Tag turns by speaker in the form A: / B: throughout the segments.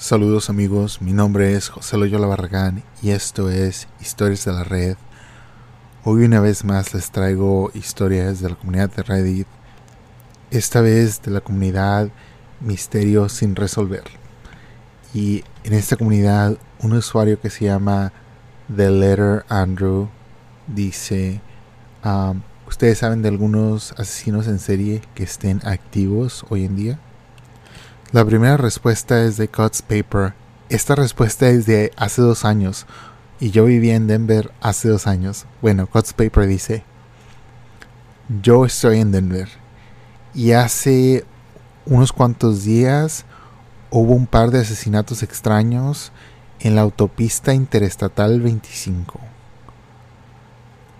A: Saludos amigos, mi nombre es José Loyola Barragán y esto es Historias de la Red. Hoy una vez más les traigo historias de la comunidad de Reddit, esta vez de la comunidad Misterio sin resolver. Y en esta comunidad un usuario que se llama The Letter Andrew dice, um, ¿ustedes saben de algunos asesinos en serie que estén activos hoy en día? La primera respuesta es de Cuts Paper. Esta respuesta es de hace dos años y yo vivía en Denver hace dos años. Bueno, Cuts Paper dice, yo estoy en Denver y hace unos cuantos días hubo un par de asesinatos extraños en la autopista interestatal 25.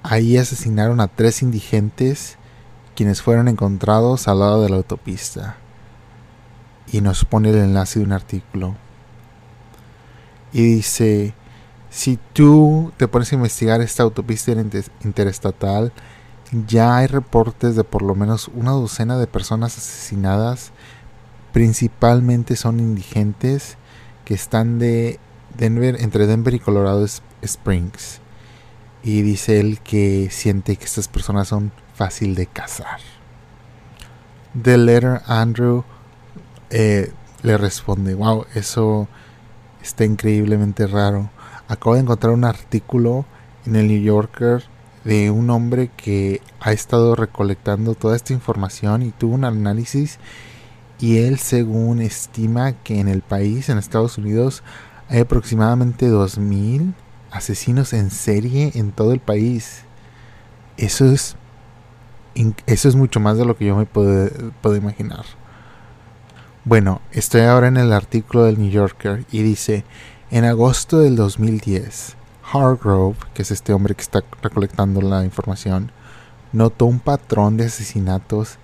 A: Ahí asesinaron a tres indigentes quienes fueron encontrados al lado de la autopista y nos pone el enlace de un artículo. Y dice, si tú te pones a investigar esta autopista interestatal, ya hay reportes de por lo menos una docena de personas asesinadas, principalmente son indigentes que están de Denver, entre Denver y Colorado Springs. Y dice él que siente que estas personas son fácil de cazar. The letter Andrew eh, le responde, wow, eso está increíblemente raro. Acabo de encontrar un artículo en el New Yorker de un hombre que ha estado recolectando toda esta información y tuvo un análisis y él según estima que en el país, en Estados Unidos, hay aproximadamente 2.000 asesinos en serie en todo el país. Eso es, eso es mucho más de lo que yo me puedo, puedo imaginar. Bueno, estoy ahora en el artículo del New Yorker y dice, en agosto del 2010, Hargrove, que es este hombre que está recolectando la información, notó un patrón de asesinatos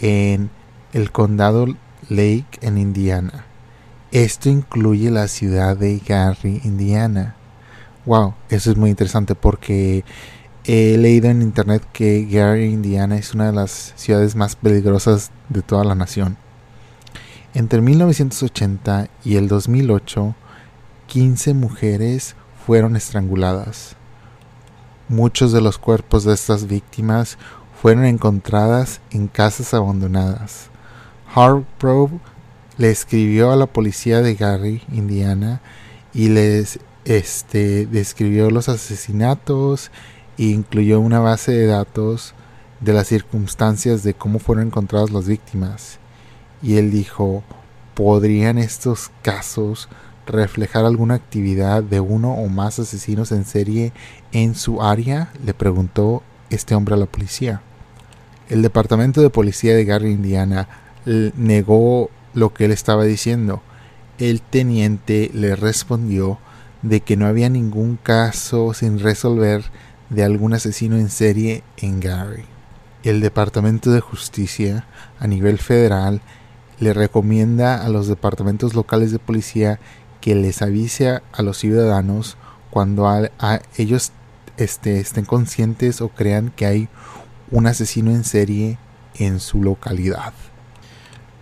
A: en el condado Lake en Indiana. Esto incluye la ciudad de Gary, Indiana. Wow, eso es muy interesante porque he leído en internet que Gary, Indiana es una de las ciudades más peligrosas de toda la nación. Entre 1980 y el 2008, 15 mujeres fueron estranguladas. Muchos de los cuerpos de estas víctimas fueron encontradas en casas abandonadas. Hargrove le escribió a la policía de Gary, Indiana, y les este, describió los asesinatos e incluyó una base de datos de las circunstancias de cómo fueron encontradas las víctimas y él dijo, ¿podrían estos casos reflejar alguna actividad de uno o más asesinos en serie en su área? le preguntó este hombre a la policía. El departamento de policía de Gary, Indiana, negó lo que él estaba diciendo. El teniente le respondió de que no había ningún caso sin resolver de algún asesino en serie en Gary. El Departamento de Justicia a nivel federal le recomienda a los departamentos locales de policía que les avise a, los ciudadanos cuando ellos este, estén conscientes o crean que hay un asesino en serie en su localidad.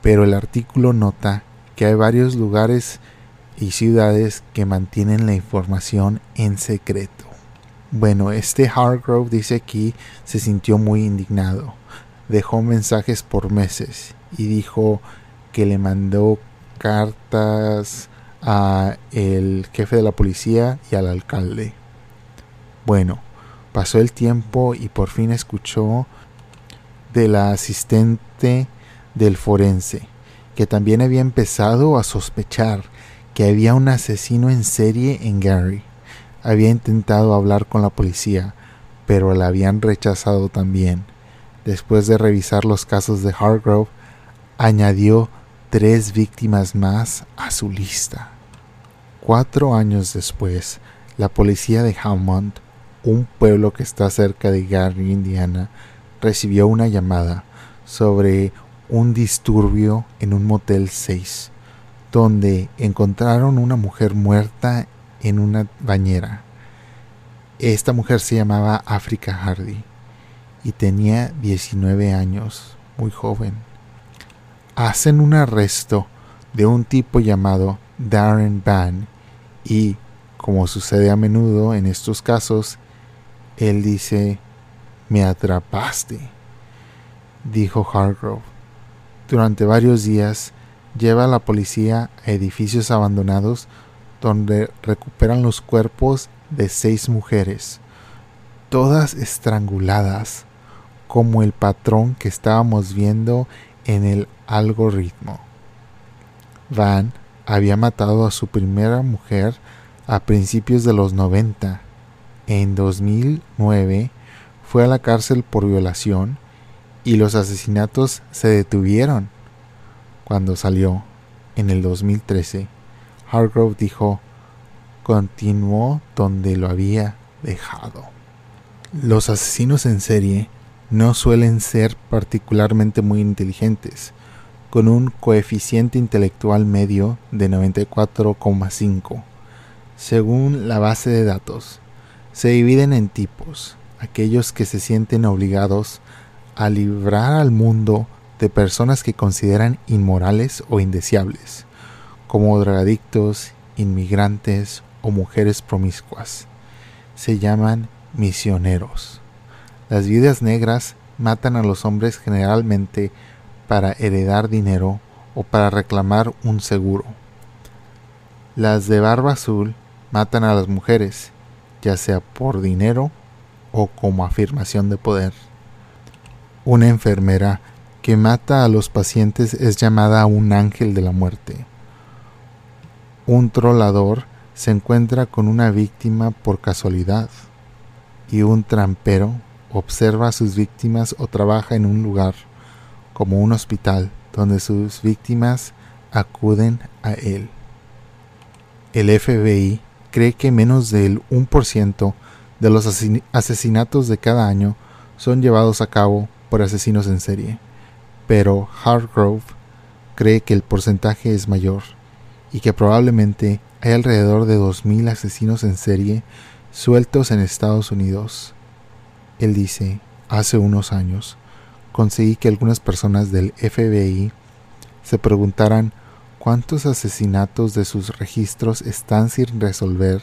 A: Pero el artículo nota que hay varios lugares y ciudades que mantienen la información en secreto. Bueno, este Hargrove dice aquí se sintió muy indignado. Dejó mensajes por meses y dijo que le mandó cartas a el jefe de la policía y al alcalde. Bueno, pasó el tiempo y por fin escuchó de la asistente del forense, que también había empezado a sospechar que había un asesino en serie en Gary. Había intentado hablar con la policía, pero la habían rechazado también. Después de revisar los casos de Hargrove, añadió tres víctimas más a su lista. Cuatro años después, la policía de Hammond, un pueblo que está cerca de Gary, Indiana, recibió una llamada sobre un disturbio en un motel 6, donde encontraron una mujer muerta en una bañera. Esta mujer se llamaba Africa Hardy y tenía 19 años, muy joven hacen un arresto de un tipo llamado Darren Van y, como sucede a menudo en estos casos, él dice, me atrapaste, dijo Hargrove. Durante varios días lleva a la policía a edificios abandonados donde recuperan los cuerpos de seis mujeres, todas estranguladas, como el patrón que estábamos viendo en el algoritmo. Van había matado a su primera mujer a principios de los 90. En 2009 fue a la cárcel por violación y los asesinatos se detuvieron. Cuando salió, en el 2013, Hargrove dijo, continuó donde lo había dejado. Los asesinos en serie no suelen ser particularmente muy inteligentes, con un coeficiente intelectual medio de 94,5. Según la base de datos, se dividen en tipos, aquellos que se sienten obligados a librar al mundo de personas que consideran inmorales o indeseables, como drogadictos, inmigrantes o mujeres promiscuas. Se llaman misioneros. Las viudas negras matan a los hombres generalmente para heredar dinero o para reclamar un seguro. Las de barba azul matan a las mujeres, ya sea por dinero o como afirmación de poder. Una enfermera que mata a los pacientes es llamada un ángel de la muerte. Un trolador se encuentra con una víctima por casualidad y un trampero observa a sus víctimas o trabaja en un lugar como un hospital donde sus víctimas acuden a él. El FBI cree que menos del 1% de los asesinatos de cada año son llevados a cabo por asesinos en serie, pero Hargrove cree que el porcentaje es mayor y que probablemente hay alrededor de 2.000 asesinos en serie sueltos en Estados Unidos. Él dice, hace unos años, conseguí que algunas personas del FBI se preguntaran cuántos asesinatos de sus registros están sin resolver,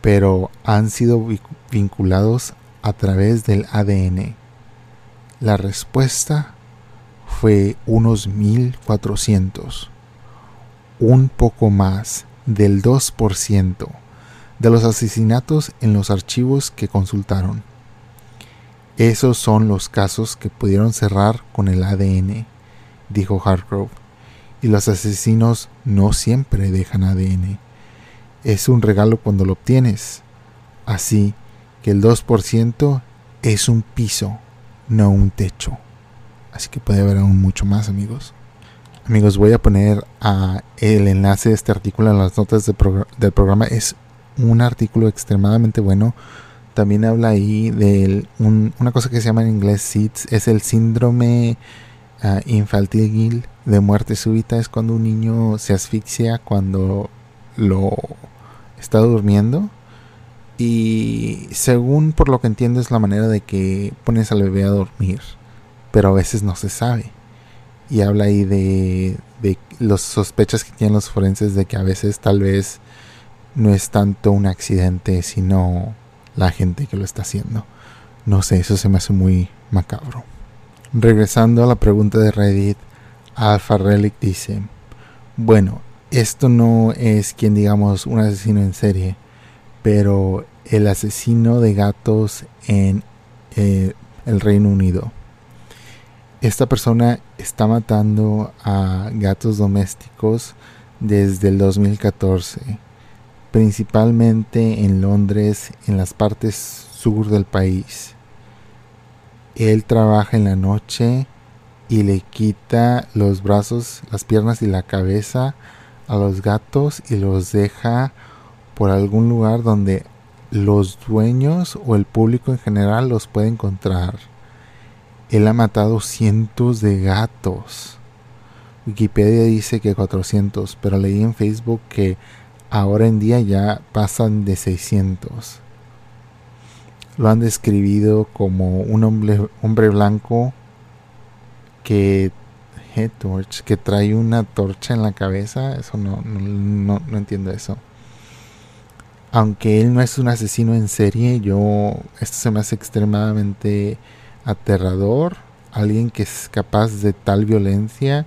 A: pero han sido vinculados a través del ADN. La respuesta fue unos 1400, un poco más del 2% de los asesinatos en los archivos que consultaron. Esos son los casos que pudieron cerrar con el ADN, dijo Hargrove. Y los asesinos no siempre dejan ADN. Es un regalo cuando lo obtienes. Así que el 2% es un piso, no un techo. Así que puede haber aún mucho más, amigos. Amigos, voy a poner el enlace de este artículo en las notas del programa. Es un artículo extremadamente bueno también habla ahí de una cosa que se llama en inglés SIDS, es el síndrome uh, infantil de muerte súbita, es cuando un niño se asfixia cuando lo está durmiendo. Y según por lo que entiendo es la manera de que pones al bebé a dormir, pero a veces no se sabe. Y habla ahí de, de los sospechas que tienen los forenses de que a veces tal vez no es tanto un accidente, sino la gente que lo está haciendo. No sé, eso se me hace muy macabro. Regresando a la pregunta de Reddit, Alpha Relic dice, bueno, esto no es quien digamos un asesino en serie, pero el asesino de gatos en eh, el Reino Unido. Esta persona está matando a gatos domésticos desde el 2014 principalmente en Londres, en las partes sur del país. Él trabaja en la noche y le quita los brazos, las piernas y la cabeza a los gatos y los deja por algún lugar donde los dueños o el público en general los puede encontrar. Él ha matado cientos de gatos. Wikipedia dice que 400, pero leí en Facebook que ahora en día ya pasan de 600. Lo han describido como un hombre, blanco que Head Torch, que trae una torcha en la cabeza. Eso no, no, no, entiendo eso. Aunque él no es un asesino en serie, yo esto se me hace extremadamente aterrador. Alguien que es capaz de tal violencia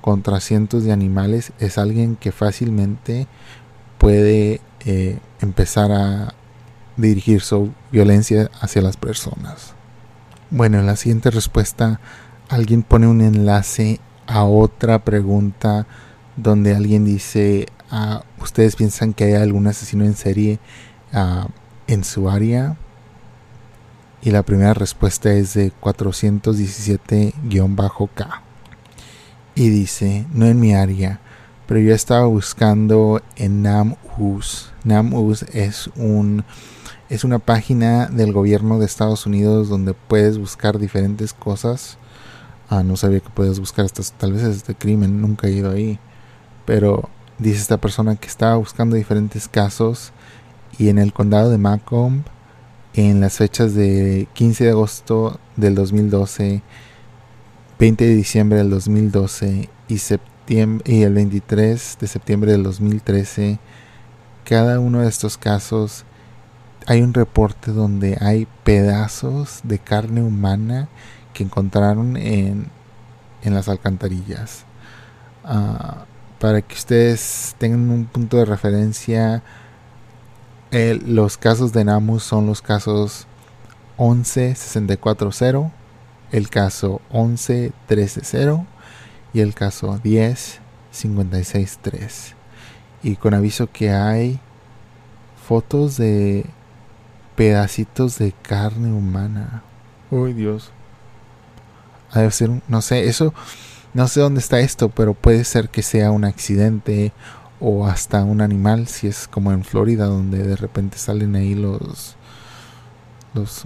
A: contra cientos de animales es alguien que fácilmente puede eh, empezar a dirigir su violencia hacia las personas. Bueno, en la siguiente respuesta alguien pone un enlace a otra pregunta donde alguien dice, ah, ¿ustedes piensan que hay algún asesino en serie ah, en su área? Y la primera respuesta es de 417-K. Y dice, no en mi área, pero yo estaba buscando en NamUs. NamUs es un es una página del gobierno de Estados Unidos donde puedes buscar diferentes cosas. Ah, no sabía que puedes buscar tal vez este crimen, nunca he ido ahí. Pero dice esta persona que estaba buscando diferentes casos y en el condado de Macomb, en las fechas de 15 de agosto del 2012, 20 de diciembre del 2012 y, septiembre, y el 23 de septiembre del 2013, cada uno de estos casos hay un reporte donde hay pedazos de carne humana que encontraron en, en las alcantarillas. Ah, para que ustedes tengan un punto de referencia, los casos de Namus son los casos 11-64-0, el caso 11-13-0 y el caso 10-56-3. Y con aviso que hay fotos de pedacitos de carne humana. Uy, Dios. Ser, no sé, eso, no sé dónde está esto, pero puede ser que sea un accidente o hasta un animal, si es como en Florida, donde de repente salen ahí los, los,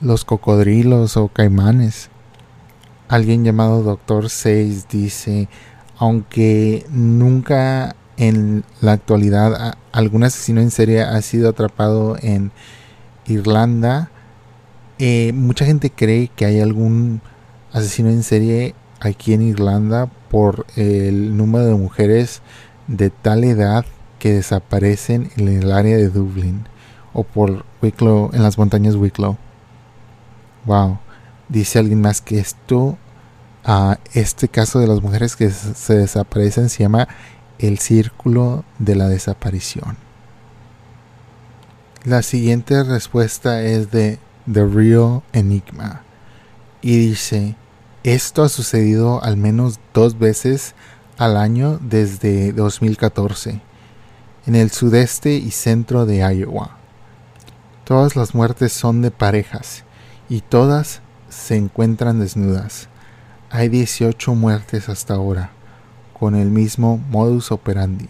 A: los cocodrilos o caimanes. Alguien llamado Doctor 6 dice, aunque nunca en la actualidad algún asesino en serie ha sido atrapado en Irlanda. Eh, mucha gente cree que hay algún asesino en serie aquí en Irlanda por el número de mujeres de tal edad que desaparecen en el área de Dublín o por Wicklow, en las montañas Wicklow. Wow, dice alguien más que esto, a este caso de las mujeres que se desaparecen se llama el círculo de la desaparición. La siguiente respuesta es de The Real Enigma y dice, esto ha sucedido al menos dos veces al año desde 2014 en el sudeste y centro de Iowa. Todas las muertes son de parejas y todas se encuentran desnudas. Hay 18 muertes hasta ahora con el mismo modus operandi,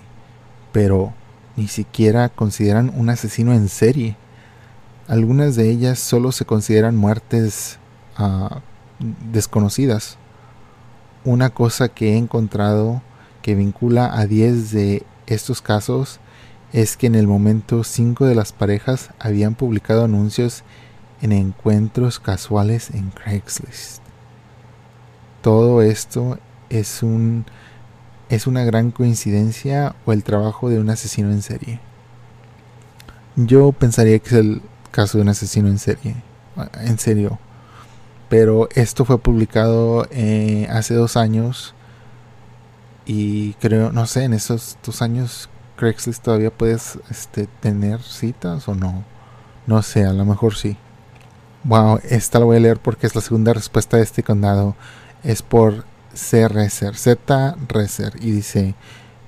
A: pero ni siquiera consideran un asesino en serie. Algunas de ellas solo se consideran muertes ah, desconocidas. Una cosa que he encontrado que vincula a 10 de estos casos es que en el momento 5 de las parejas habían publicado anuncios en encuentros casuales en Craigslist. Todo esto es un ¿Es una gran coincidencia o el trabajo de un asesino en serie? Yo pensaría que es el caso de un asesino en serie, en serio. Pero esto fue publicado eh, hace dos años y creo, no sé, en esos dos años Craigslist todavía puedes este, tener citas o no. No sé, a lo mejor sí. Wow, esta la voy a leer porque es la segunda respuesta de este condado. Es por C. Reser, Z. Reser, y dice,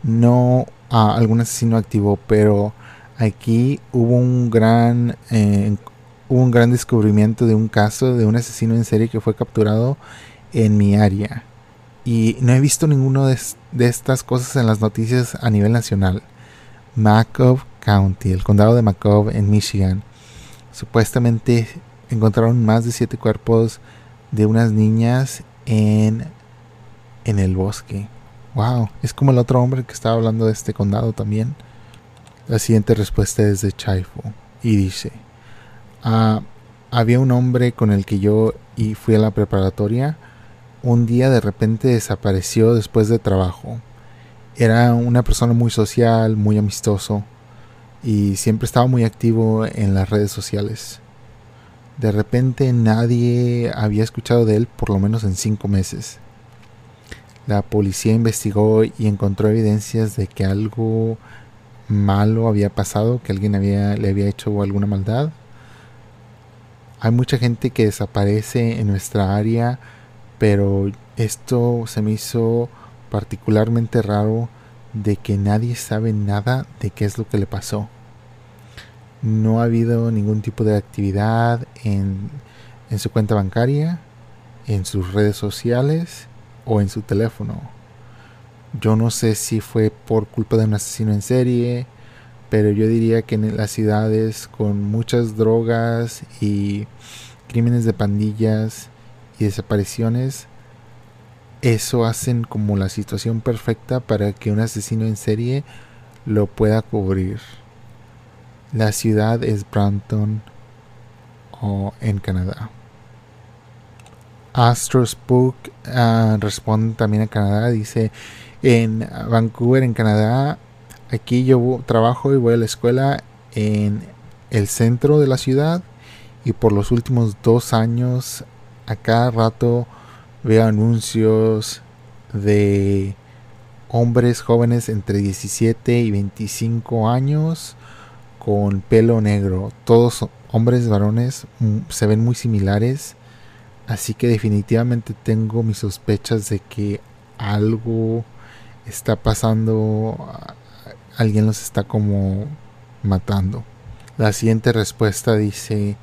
A: no a algún asesino activo, pero aquí hubo un gran, eh, un gran descubrimiento de un caso de un asesino en serie que fue capturado en mi área. Y no he visto ninguno de, de estas cosas en las noticias a nivel nacional. Macomb County, el condado de Macomb en Michigan. Supuestamente encontraron más de siete cuerpos de unas niñas en en el bosque. Wow, es como el otro hombre que estaba hablando de este condado también. La siguiente respuesta es de Chaifo y dice: ah, Había un hombre con el que yo y fui a la preparatoria. un día de repente desapareció después de trabajo. Era una persona muy social, muy amistoso y siempre estaba muy activo en las redes sociales. De repente nadie había escuchado de él por lo menos en cinco meses. La policía investigó y encontró evidencias de que algo malo había pasado, que alguien había, le había hecho alguna maldad. Hay mucha gente que desaparece en nuestra área, pero esto se me hizo particularmente raro de que nadie sabe nada de qué es lo que le pasó. No ha habido ningún tipo de actividad en, su cuenta bancaria, en sus redes sociales o en su teléfono. Yo no sé si fue por culpa de un asesino en serie, pero yo diría que en las ciudades con muchas drogas y crímenes de pandillas y desapariciones, eso hacen como la situación perfecta para que un asesino en serie lo pueda cubrir. La ciudad es Brampton o en Canadá. Astro Spook ah, responde también a Canadá, dice en Vancouver, en Canadá. Aquí yo trabajo y voy a la escuela en el centro de la ciudad y por los últimos dos años a cada rato veo anuncios de hombres jóvenes entre 17 y 25 años con pelo negro. Todos hombres varones mm, se ven muy similares. Así que definitivamente tengo mis sospechas de que algo está pasando, alguien los está como matando. La siguiente respuesta dice,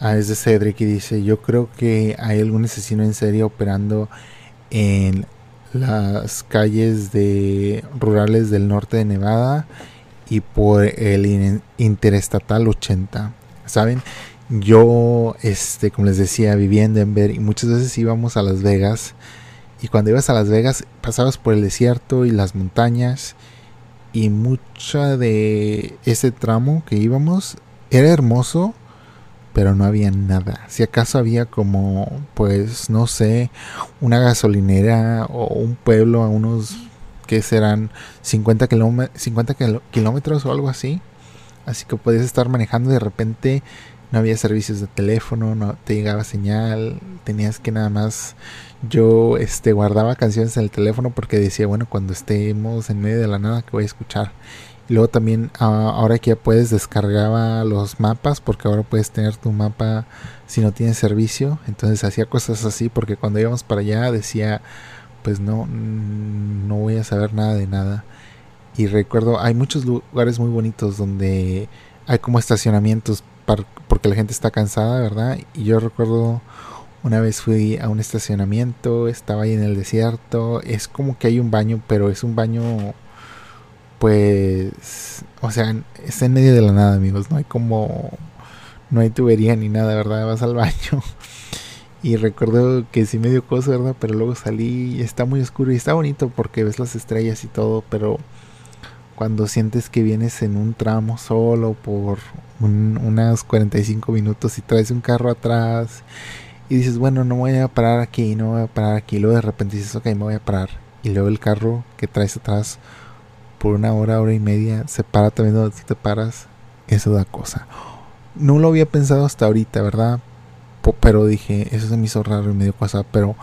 A: ah, es de Cedric y dice, yo creo que hay algún asesino en serie operando en las calles de rurales del norte de Nevada y por el interestatal 80. ¿Saben? Yo, este, como les decía, vivía en Denver y muchas veces íbamos a Las Vegas y cuando ibas a Las Vegas pasabas por el desierto y las montañas y mucha de ese tramo que íbamos era hermoso, pero no había nada. Si acaso había como, pues, no sé, una gasolinera o un pueblo a unos que serán 50, 50 kilómetros o algo así. Así que podías estar manejando de repente no había servicios de teléfono, no te llegaba señal, tenías que nada más yo este guardaba canciones en el teléfono porque decía, bueno, cuando estemos en medio de la nada que voy a escuchar. Y luego también ahora que ya puedes descargaba los mapas porque ahora puedes tener tu mapa si no tienes servicio, entonces hacía cosas así porque cuando íbamos para allá decía, pues no no voy a saber nada de nada. Y recuerdo, hay muchos lugares muy bonitos donde hay como estacionamientos porque la gente está cansada, ¿verdad? Y yo recuerdo una vez fui a un estacionamiento, estaba ahí en el desierto, es como que hay un baño, pero es un baño pues o sea, está en medio de la nada, amigos, no hay como no hay tubería ni nada, ¿verdad? Vas al baño. Y recuerdo que sí me dio cosa, ¿verdad? Pero luego salí y está muy oscuro y está bonito porque ves las estrellas y todo, pero cuando sientes que vienes en un tramo solo por unos 45 minutos y traes un carro atrás y dices, bueno, no voy a parar aquí, no voy a parar aquí, y luego de repente dices, ok, me voy a parar. Y luego el carro que traes atrás por una hora, hora y media, se para también donde tú te paras, eso da cosa. No lo había pensado hasta ahorita, ¿verdad? Pero dije, eso se me hizo raro y medio cosa, pero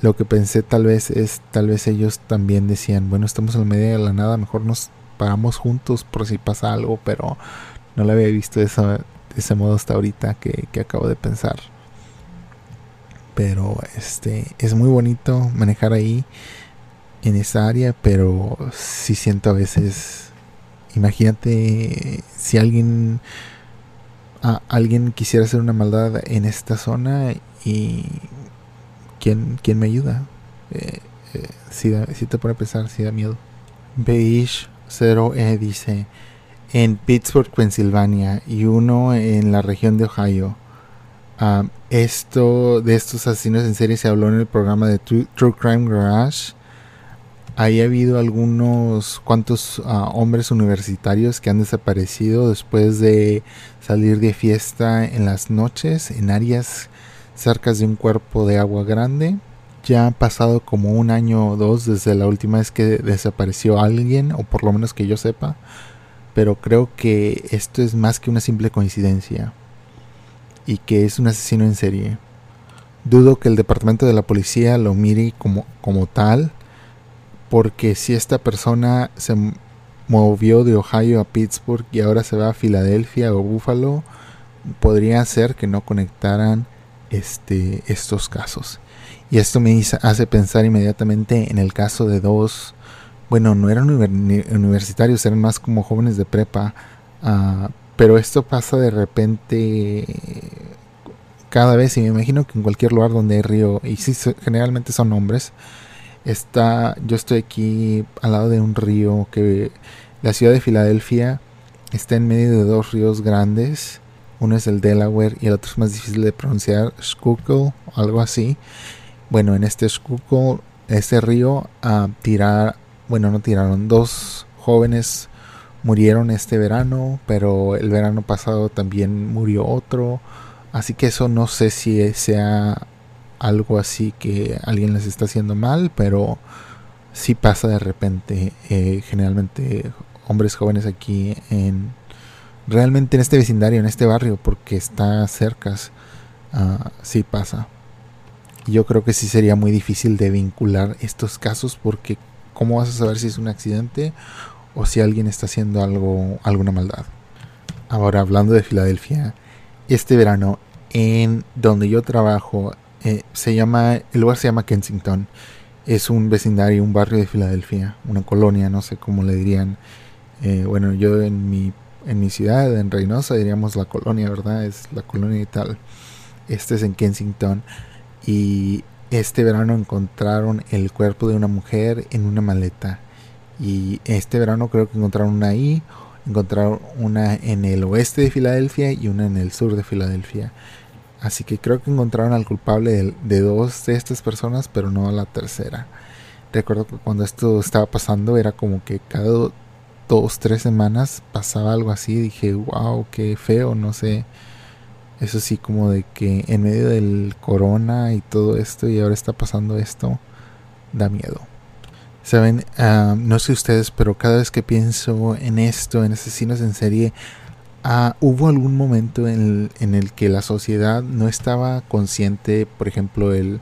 A: lo que pensé tal vez es, tal vez ellos también decían, bueno, estamos en medio de la nada, mejor nos paramos juntos por si pasa algo, pero no lo había visto de, ese modo hasta ahorita que, acabo de pensar. Pero este es muy bonito manejar ahí en esa área, pero si siento a veces, imagínate si alguien alguien quisiera hacer una maldad en esta zona y quién, quién me ayuda. Eh, eh, si, te pone a pensar, si da miedo. Beige 0E dice, en Pittsburgh, Pensilvania, y uno en la región de Ohio. Ah, esto de estos asesinos en serie se habló en el programa de True, Crime Garage. Ahí ha habido algunos cuantos ah, hombres universitarios que han desaparecido después de salir de fiesta en las noches en áreas cerca de un cuerpo de agua grande ya ha pasado como un año o dos desde la última vez que desapareció alguien, o por lo menos que yo sepa, pero creo que esto es más que una simple coincidencia y que es un asesino en serie. Dudo que el departamento de la policía lo mire como, como tal, porque si esta persona se movió de Ohio a Pittsburgh y ahora se va a Filadelfia o Buffalo, podría ser que no conectaran este, estos casos. Y esto me hace pensar inmediatamente en el caso de dos, bueno, no eran universitarios, eran más como jóvenes de prepa, uh, pero esto pasa de repente cada vez, y me imagino que en cualquier lugar donde hay río, y sí, generalmente son hombres, está, yo estoy aquí al lado de un río que la ciudad de Filadelfia está en medio de dos ríos grandes, uno es el Delaware y el otro es más difícil de pronunciar, Schuylkill, algo así. Bueno, en este Schuylkill, este río, a tirar, bueno, no tiraron, dos jóvenes murieron este verano, pero el verano pasado también murió otro. Así que eso no sé si sea algo así que alguien les está haciendo mal, pero sí pasa de repente. Eh, generalmente hombres jóvenes aquí en realmente en este vecindario, en este barrio, porque está cerca, uh, sí pasa. Yo creo que sí sería muy difícil de vincular estos casos porque ¿cómo vas a saber si es un accidente o si alguien está haciendo algo, alguna maldad. Ahora, hablando de Filadelfia, este verano, en donde yo trabajo, eh, se llama, el lugar se llama Kensington. Es un vecindario, un barrio de Filadelfia, una colonia, no sé cómo le dirían. Eh, bueno, yo en mi, en mi ciudad, en Reynosa, diríamos la colonia, ¿verdad? Es la colonia y tal. Este es en Kensington. Y este verano encontraron el cuerpo de una mujer en una maleta y este verano creo que encontraron una ahí, encontraron una en el oeste de Filadelfia y una en el sur de Filadelfia. Así que creo que encontraron al culpable de, dos de estas personas, pero no a la tercera. Recuerdo que cuando esto estaba pasando era como que cada dos, tres semanas pasaba algo así. Dije, wow, qué feo, no sé. Eso sí, como de que en medio del corona y todo esto y ahora está pasando esto, da miedo. Saben, ah, no sé ustedes, pero cada vez que pienso en esto, en asesinos en serie, uh, hubo algún momento en el, que la sociedad no estaba consciente, por ejemplo, el,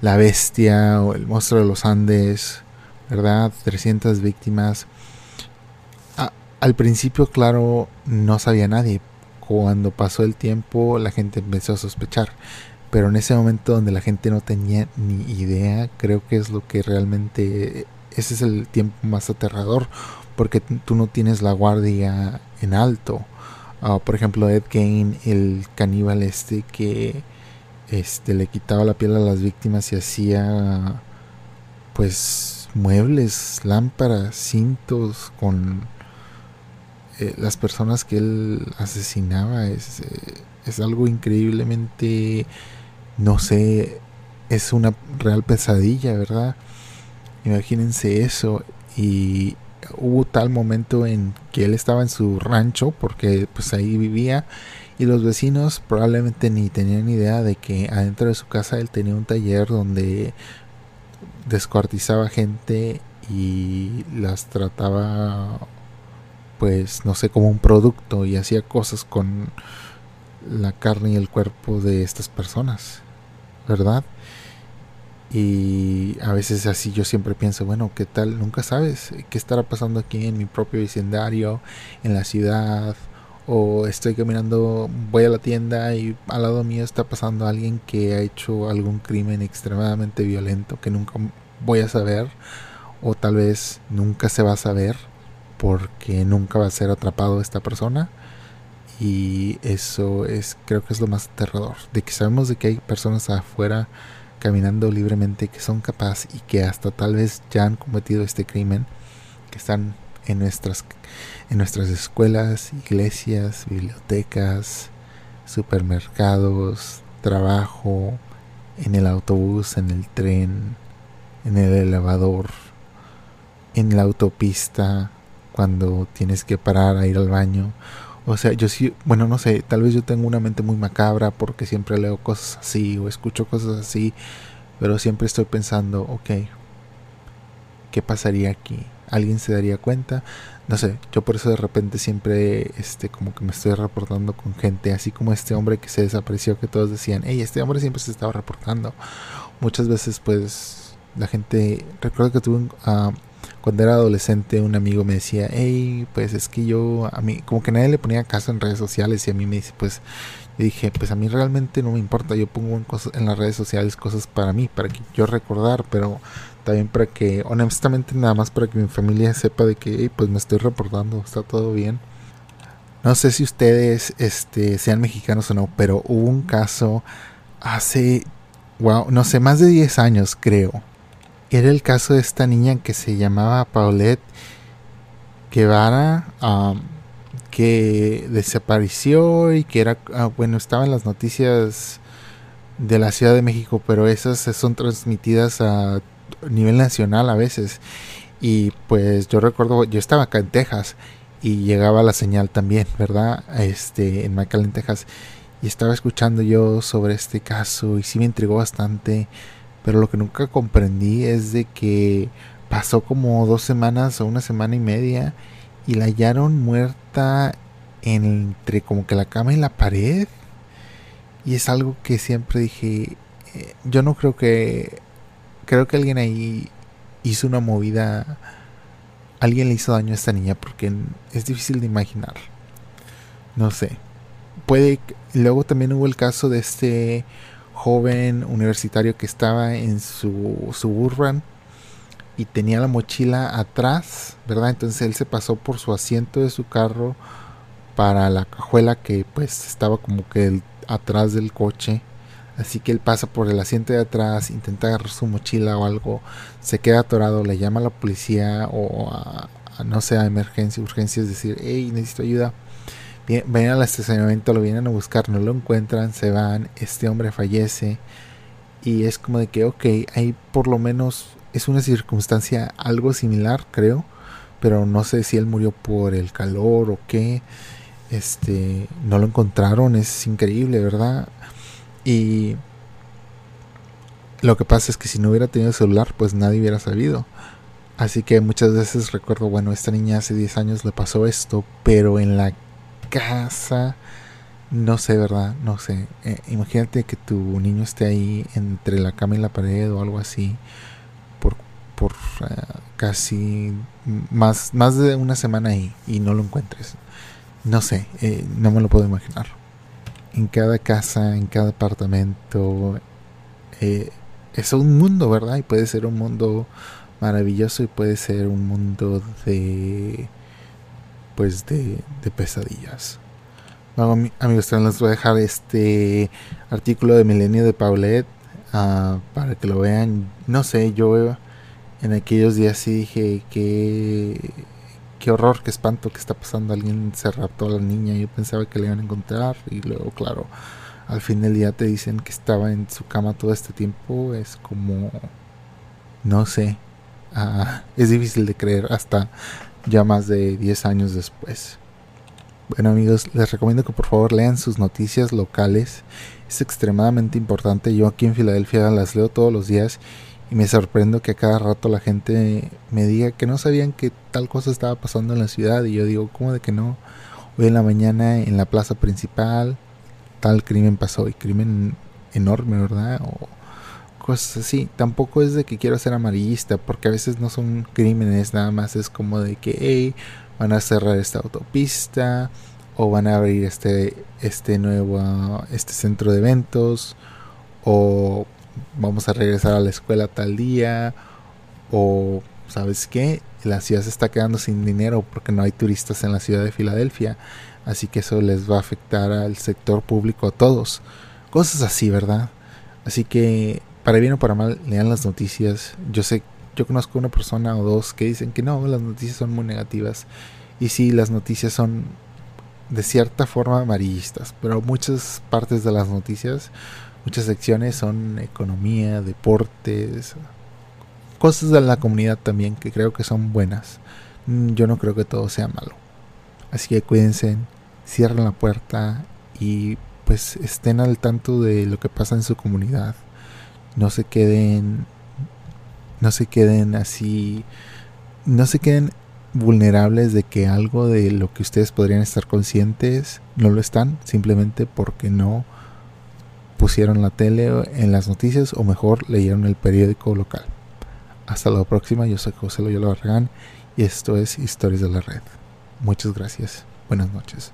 A: la bestia o el monstruo de los Andes, ¿verdad? 300 víctimas. Ah, al principio, claro, no sabía nadie. Cuando pasó el tiempo, la gente empezó a sospechar pero en ese momento donde la gente no tenía ni idea, creo que es lo que realmente ese es el tiempo más aterrador porque tú no tienes la guardia en alto. Ah, por ejemplo, Ed Gain, el caníbal este que este le quitaba la piel a las víctimas y hacía pues muebles, lámparas, cintos con eh, las personas que él asesinaba es, eh, es algo increíblemente no sé, es una real pesadilla, ¿verdad? Imagínense eso. Y hubo tal momento en que él estaba en su rancho, porque pues ahí vivía, y los vecinos probablemente ni tenían idea de que adentro de su casa él tenía un taller donde descuartizaba gente y las trataba pues no sé como un producto y hacía cosas con la carne y el cuerpo de estas personas, ¿verdad? Y a veces así yo siempre pienso, bueno, ¿qué tal? Nunca sabes qué estará pasando aquí en mi propio vecindario, en la ciudad, o estoy caminando, voy a la tienda y al lado mío está pasando alguien que ha hecho algún crimen extremadamente violento que nunca voy a saber, o tal vez nunca se va a saber porque nunca va a ser atrapado esta persona. Y eso es, creo que es lo más aterrador, de que sabemos de que hay personas afuera caminando libremente, que son capaces y que hasta tal vez ya han cometido este crimen, que están en nuestras, en nuestras escuelas, iglesias, bibliotecas, supermercados, trabajo, en el autobús, en el tren, en el elevador, en la autopista, cuando tienes que parar a ir al baño. O sea, yo sí, bueno, no sé, tal vez yo tengo una mente muy macabra porque siempre leo cosas así o escucho cosas así, pero siempre estoy pensando, ok, ¿qué pasaría aquí? ¿Alguien se daría cuenta? No sé, yo por eso de repente siempre, este, como que me estoy reportando con gente, así como este hombre que se desapareció, que todos decían, hey, este hombre siempre se estaba reportando. Muchas veces, pues, la gente, recuerdo que tuve un, uh, cuando era adolescente un amigo me decía, hey, pues es que yo, a mí, como que nadie le ponía caso en redes sociales y a mí me dice, pues, yo dije, pues a mí realmente no me importa, yo pongo en, cosas, en las redes sociales cosas para mí, para que yo recordar, pero también para que, honestamente, nada más para que mi familia sepa de que, hey, pues me estoy reportando, está todo bien. No sé si ustedes este, sean mexicanos o no, pero hubo un caso hace, wow, no sé, más de 10 años creo era el caso de esta niña que se llamaba Paulette Guevara, que desapareció y que era, ah, bueno, estaba en las noticias de la Ciudad de México, pero esas son transmitidas a nivel nacional a veces. Y pues yo recuerdo, yo estaba acá en Texas y llegaba la señal también, ¿verdad? Este, en McAllen, Texas. Y estaba escuchando yo sobre este caso y sí me intrigó bastante pero lo que nunca comprendí es de que pasó como dos semanas o una semana y media y la hallaron muerta entre como que la cama y la pared. Y es algo que siempre dije, eh, yo no creo que, creo que alguien ahí hizo una movida, alguien le hizo daño a esta niña porque es difícil de imaginar. No sé. Puede, luego también hubo el caso de este joven universitario que estaba en su suburban y tenía la mochila atrás, ¿verdad? Entonces él se pasó por su asiento de su carro para la cajuela que pues estaba como que atrás del coche. Así que él pasa por el asiento de atrás, intenta agarrar su mochila o algo, se queda atorado, le llama a la policía o a, no sé, a emergencia, urgencia, es decir, hey, necesito ayuda ven al estacionamiento, lo vienen a buscar, no lo encuentran, se van, este hombre fallece y es como de que, ok, ahí por lo menos es una circunstancia algo similar, creo, pero no sé si él murió por el calor o qué, este, no lo encontraron, es increíble, ¿verdad? Y lo que pasa es que si no hubiera tenido celular, pues nadie hubiera sabido. Así que muchas veces recuerdo, bueno, esta niña hace 10 años le pasó esto, pero en la casa. No sé, ¿verdad? No sé. Eh, imagínate que tu niño esté ahí entre la cama y la pared o algo así por, por eh, casi más, más de una semana ahí y no lo encuentres. No sé, eh, no me lo puedo imaginar. En cada casa, en cada apartamento, es un mundo, ¿verdad? Y puede ser un mundo maravilloso y puede ser un mundo de pues de, pesadillas. Bueno, amigos, les voy a dejar este artículo de Milenio de Paulette ah, para que lo vean. No sé, yo en aquellos días sí dije que qué horror, qué espanto que está pasando. Alguien se raptó a la niña. Yo pensaba que le iban a encontrar y luego, claro, al fin del día te dicen que estaba en su cama todo este tiempo. Es como, no sé, ah, es difícil de creer hasta ya más de 10 años después. Bueno amigos, les recomiendo que por favor lean sus noticias locales. Es extremadamente importante. Yo aquí en Filadelfia las leo todos los días y me sorprendo que a cada rato la gente me diga que no sabían que tal cosa estaba pasando en la ciudad y yo digo, ¿cómo de que no? Hoy en la mañana en la plaza principal tal crimen pasó y crimen enorme, ¿verdad? O cosas así. Tampoco es de que quiero ser amarillista, porque a veces no son crímenes, nada más es como de que, hey, van a cerrar esta autopista o van a abrir este, este nuevo, este centro de eventos o vamos a regresar a la escuela tal día o, ¿sabes qué? La ciudad se está quedando sin dinero porque no hay turistas en la ciudad de Filadelfia, así que eso les va a afectar al sector público a todos. Cosas así, ¿verdad? Así que para bien o para mal, lean las noticias. Yo sé, yo conozco una persona o dos que dicen que no, las noticias son muy negativas. Y sí, las noticias son de cierta forma amarillistas, pero muchas partes de las noticias, muchas secciones son economía, deportes, cosas de la comunidad también que creo que son buenas. Mm, yo no creo que todo sea malo. Así que cuídense, cierren la puerta y pues estén al tanto de lo que pasa en su comunidad no se queden no se queden así no se queden vulnerables de que algo de lo que ustedes podrían estar conscientes no lo están simplemente porque no pusieron la tele en las noticias o mejor leyeron el periódico local. Hasta la próxima, yo soy José Loyola Barragán y esto es Historias de la Red. Muchas gracias. Buenas noches.